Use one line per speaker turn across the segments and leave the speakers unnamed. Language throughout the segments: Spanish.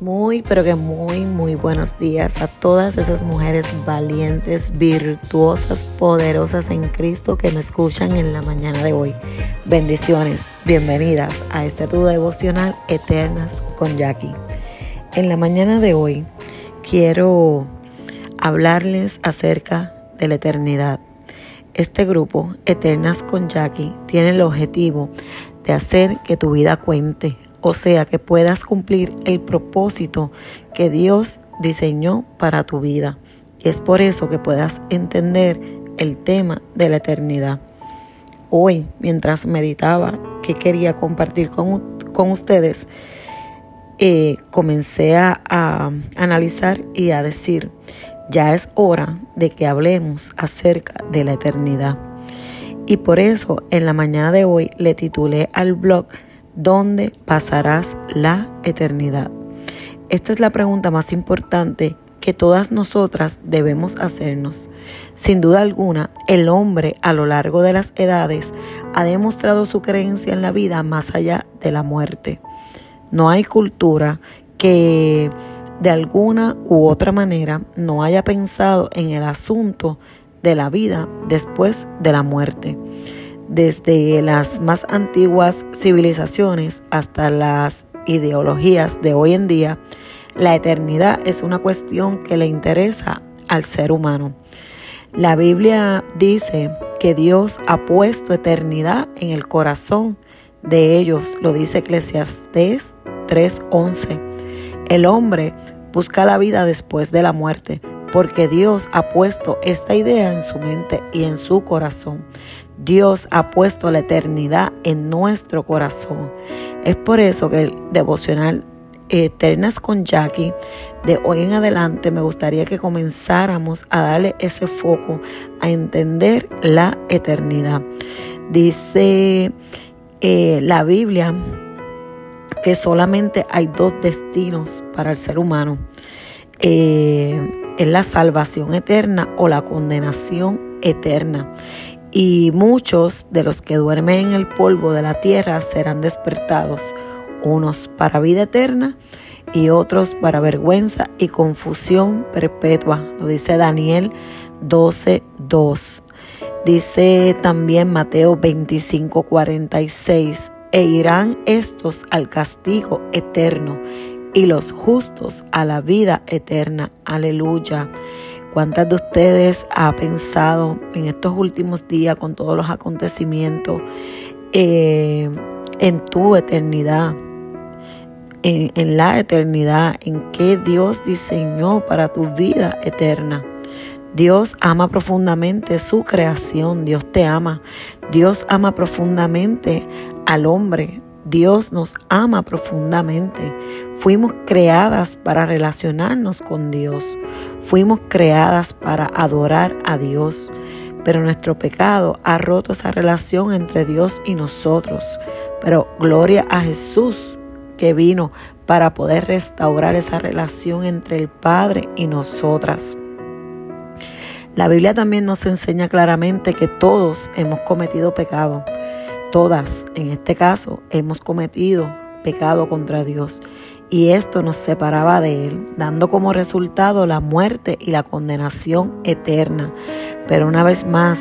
Muy, pero que muy, muy buenos días a todas esas mujeres valientes, virtuosas, poderosas en Cristo que me escuchan en la mañana de hoy. Bendiciones, bienvenidas a este tu devocional Eternas con Jackie. En la mañana de hoy quiero hablarles acerca de la eternidad. Este grupo, Eternas con Jackie, tiene el objetivo de hacer que tu vida cuente, o sea, que puedas cumplir el propósito que Dios diseñó para tu vida. Y es por eso que puedas entender el tema de la eternidad. Hoy, mientras meditaba que quería compartir con, con ustedes, eh, comencé a, a analizar y a decir, ya es hora de que hablemos acerca de la eternidad. Y por eso en la mañana de hoy le titulé al blog ¿Dónde pasarás la eternidad? Esta es la pregunta más importante que todas nosotras debemos hacernos. Sin duda alguna, el hombre a lo largo de las edades ha demostrado su creencia en la vida más allá de la muerte. No hay cultura que de alguna u otra manera no haya pensado en el asunto de la vida después de la muerte desde las más antiguas civilizaciones hasta las ideologías de hoy en día, la eternidad es una cuestión que le interesa al ser humano. La Biblia dice que Dios ha puesto eternidad en el corazón de ellos, lo dice Eclesiastés 3:11. El hombre busca la vida después de la muerte, porque Dios ha puesto esta idea en su mente y en su corazón. Dios ha puesto la eternidad en nuestro corazón. Es por eso que el devocional Eternas con Jackie de hoy en adelante me gustaría que comenzáramos a darle ese foco a entender la eternidad. Dice eh, la Biblia que solamente hay dos destinos para el ser humano. Eh, es la salvación eterna o la condenación eterna. Y muchos de los que duermen en el polvo de la tierra serán despertados, unos para vida eterna y otros para vergüenza y confusión perpetua. Lo dice Daniel 12:2. Dice también Mateo 25:46, e irán estos al castigo eterno y los justos a la vida eterna. Aleluya. ¿Cuántas de ustedes ha pensado en estos últimos días con todos los acontecimientos eh, en tu eternidad? En, en la eternidad, en qué Dios diseñó para tu vida eterna. Dios ama profundamente su creación, Dios te ama, Dios ama profundamente al hombre, Dios nos ama profundamente. Fuimos creadas para relacionarnos con Dios. Fuimos creadas para adorar a Dios. Pero nuestro pecado ha roto esa relación entre Dios y nosotros. Pero gloria a Jesús que vino para poder restaurar esa relación entre el Padre y nosotras. La Biblia también nos enseña claramente que todos hemos cometido pecado Todas, en este caso, hemos cometido pecado contra Dios y esto nos separaba de Él, dando como resultado la muerte y la condenación eterna. Pero una vez más,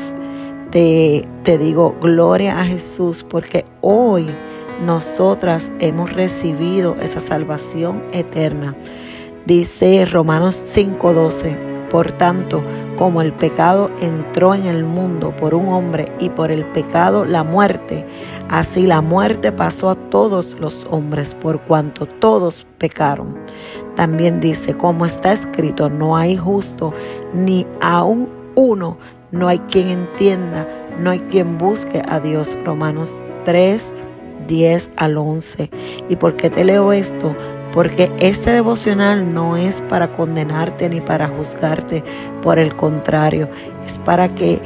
te, te digo, gloria a Jesús, porque hoy nosotras hemos recibido esa salvación eterna. Dice Romanos 5:12. Por tanto, como el pecado entró en el mundo por un hombre y por el pecado la muerte, así la muerte pasó a todos los hombres por cuanto todos pecaron. También dice, como está escrito, no hay justo ni aún uno, no hay quien entienda, no hay quien busque a Dios. Romanos 3, 10 al 11. ¿Y por qué te leo esto? Porque este devocional no es para condenarte ni para juzgarte, por el contrario, es para que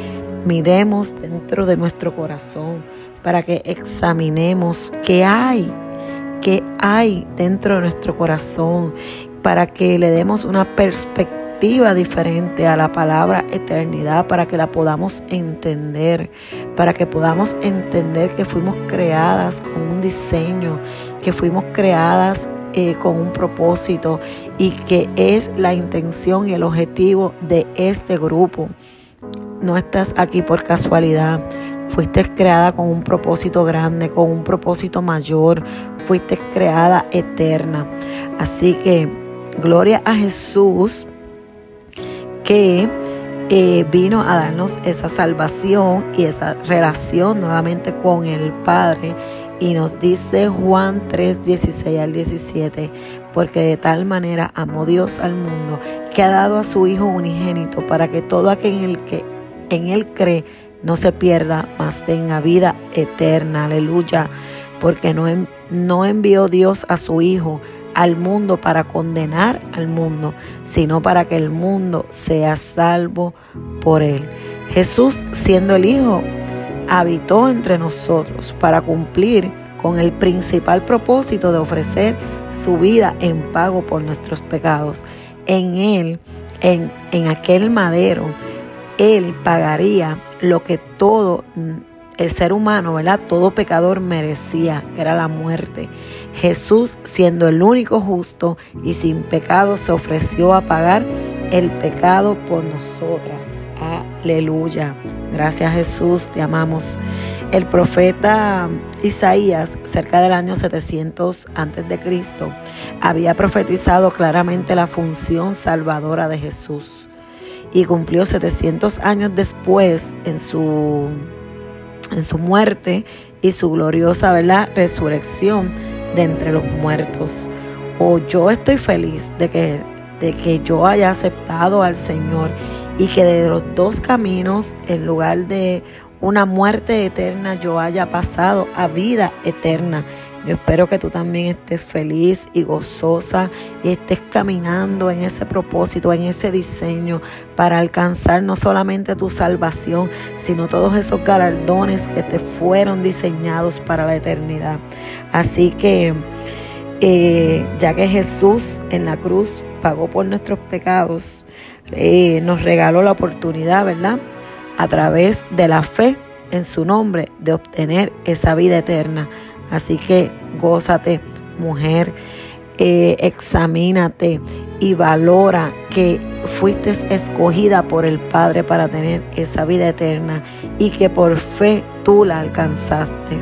miremos dentro de nuestro corazón, para que examinemos qué hay, qué hay dentro de nuestro corazón, para que le demos una perspectiva diferente a la palabra eternidad, para que la podamos entender, para que podamos entender que fuimos creadas con un diseño, que fuimos creadas eh, con un propósito y que es la intención y el objetivo de este grupo. No estás aquí por casualidad. Fuiste creada con un propósito grande, con un propósito mayor. Fuiste creada eterna. Así que gloria a Jesús que eh, vino a darnos esa salvación y esa relación nuevamente con el Padre. Y nos dice Juan 3, 16 al 17, porque de tal manera amó Dios al mundo que ha dado a su Hijo unigénito para que todo aquel que en él cree no se pierda, mas tenga vida eterna. Aleluya. Porque no, no envió Dios a su Hijo al mundo para condenar al mundo, sino para que el mundo sea salvo por él. Jesús, siendo el Hijo, habitó entre nosotros para cumplir con el principal propósito de ofrecer su vida en pago por nuestros pecados. En Él, en, en aquel madero, Él pagaría lo que todo el ser humano, ¿verdad? Todo pecador merecía, que era la muerte. Jesús, siendo el único justo y sin pecado, se ofreció a pagar el pecado por nosotras. Aleluya. Gracias Jesús, te amamos. El profeta Isaías, cerca del año 700 antes de Cristo, había profetizado claramente la función salvadora de Jesús y cumplió 700 años después en su en su muerte y su gloriosa ¿verdad? resurrección de entre los muertos. O yo estoy feliz de que, de que yo haya aceptado al Señor y que de los dos caminos, en lugar de una muerte eterna, yo haya pasado a vida eterna. Yo espero que tú también estés feliz y gozosa y estés caminando en ese propósito, en ese diseño para alcanzar no solamente tu salvación, sino todos esos galardones que te fueron diseñados para la eternidad. Así que eh, ya que Jesús en la cruz pagó por nuestros pecados, eh, nos regaló la oportunidad, ¿verdad? A través de la fe en su nombre de obtener esa vida eterna. Así que gózate, mujer, eh, examínate y valora que fuiste escogida por el Padre para tener esa vida eterna y que por fe tú la alcanzaste.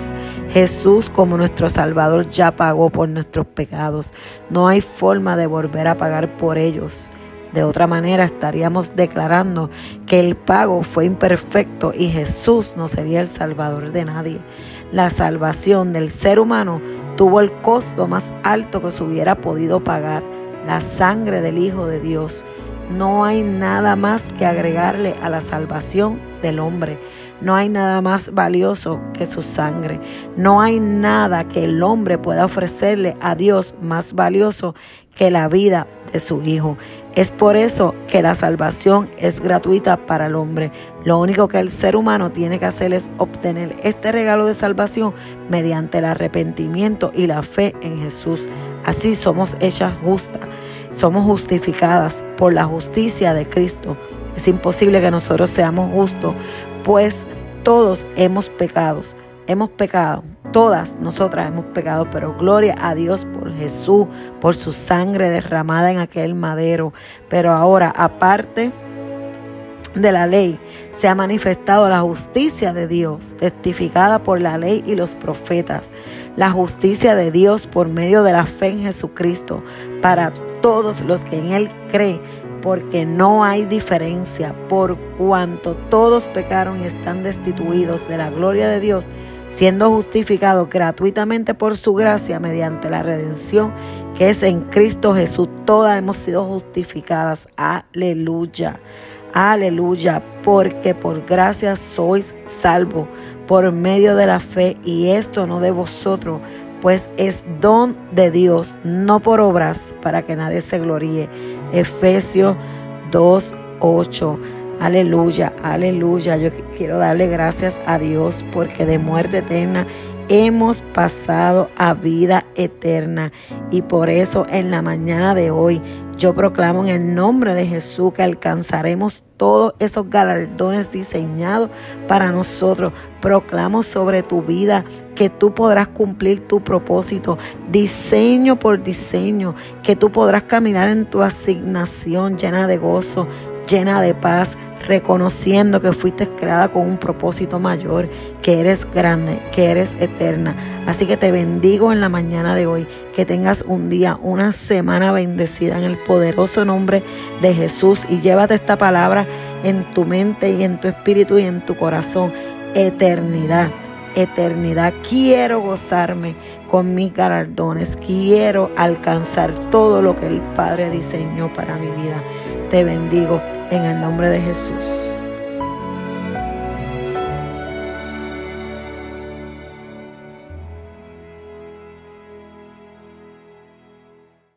Jesús como nuestro Salvador ya pagó por nuestros pecados. No hay forma de volver a pagar por ellos. De otra manera estaríamos declarando que el pago fue imperfecto y Jesús no sería el salvador de nadie. La salvación del ser humano tuvo el costo más alto que se hubiera podido pagar, la sangre del Hijo de Dios. No hay nada más que agregarle a la salvación del hombre. No hay nada más valioso que su sangre. No hay nada que el hombre pueda ofrecerle a Dios más valioso que la vida de su Hijo. Es por eso que la salvación es gratuita para el hombre. Lo único que el ser humano tiene que hacer es obtener este regalo de salvación mediante el arrepentimiento y la fe en Jesús. Así somos hechas justas, somos justificadas por la justicia de Cristo. Es imposible que nosotros seamos justos, pues todos hemos pecado, hemos pecado, todas nosotras hemos pecado, pero gloria a Dios por Jesús, por su sangre derramada en aquel madero. Pero ahora, aparte de la ley, se ha manifestado la justicia de Dios, testificada por la ley y los profetas. La justicia de Dios por medio de la fe en Jesucristo para todos los que en Él creen porque no hay diferencia, por cuanto todos pecaron y están destituidos de la gloria de Dios, siendo justificados gratuitamente por su gracia mediante la redención que es en Cristo Jesús. Todas hemos sido justificadas. Aleluya. Aleluya, porque por gracia sois salvos por medio de la fe y esto no de vosotros, pues es don de Dios, no por obras, para que nadie se gloríe. Efesios 2.8. Aleluya, aleluya. Yo quiero darle gracias a Dios porque de muerte eterna hemos pasado a vida eterna. Y por eso en la mañana de hoy yo proclamo en el nombre de Jesús que alcanzaremos todos esos galardones diseñados para nosotros. Proclamo sobre tu vida que tú podrás cumplir tu propósito, diseño por diseño, que tú podrás caminar en tu asignación llena de gozo, llena de paz, reconociendo que fuiste creada con un propósito mayor, que eres grande, que eres eterna. Así que te bendigo en la mañana de hoy, que tengas un día, una semana bendecida en el poderoso nombre de Jesús y llévate esta palabra en tu mente y en tu espíritu y en tu corazón. Eternidad, eternidad. Quiero gozarme con mis galardones, quiero alcanzar todo lo que el Padre diseñó para mi vida. Te bendigo en el nombre de Jesús.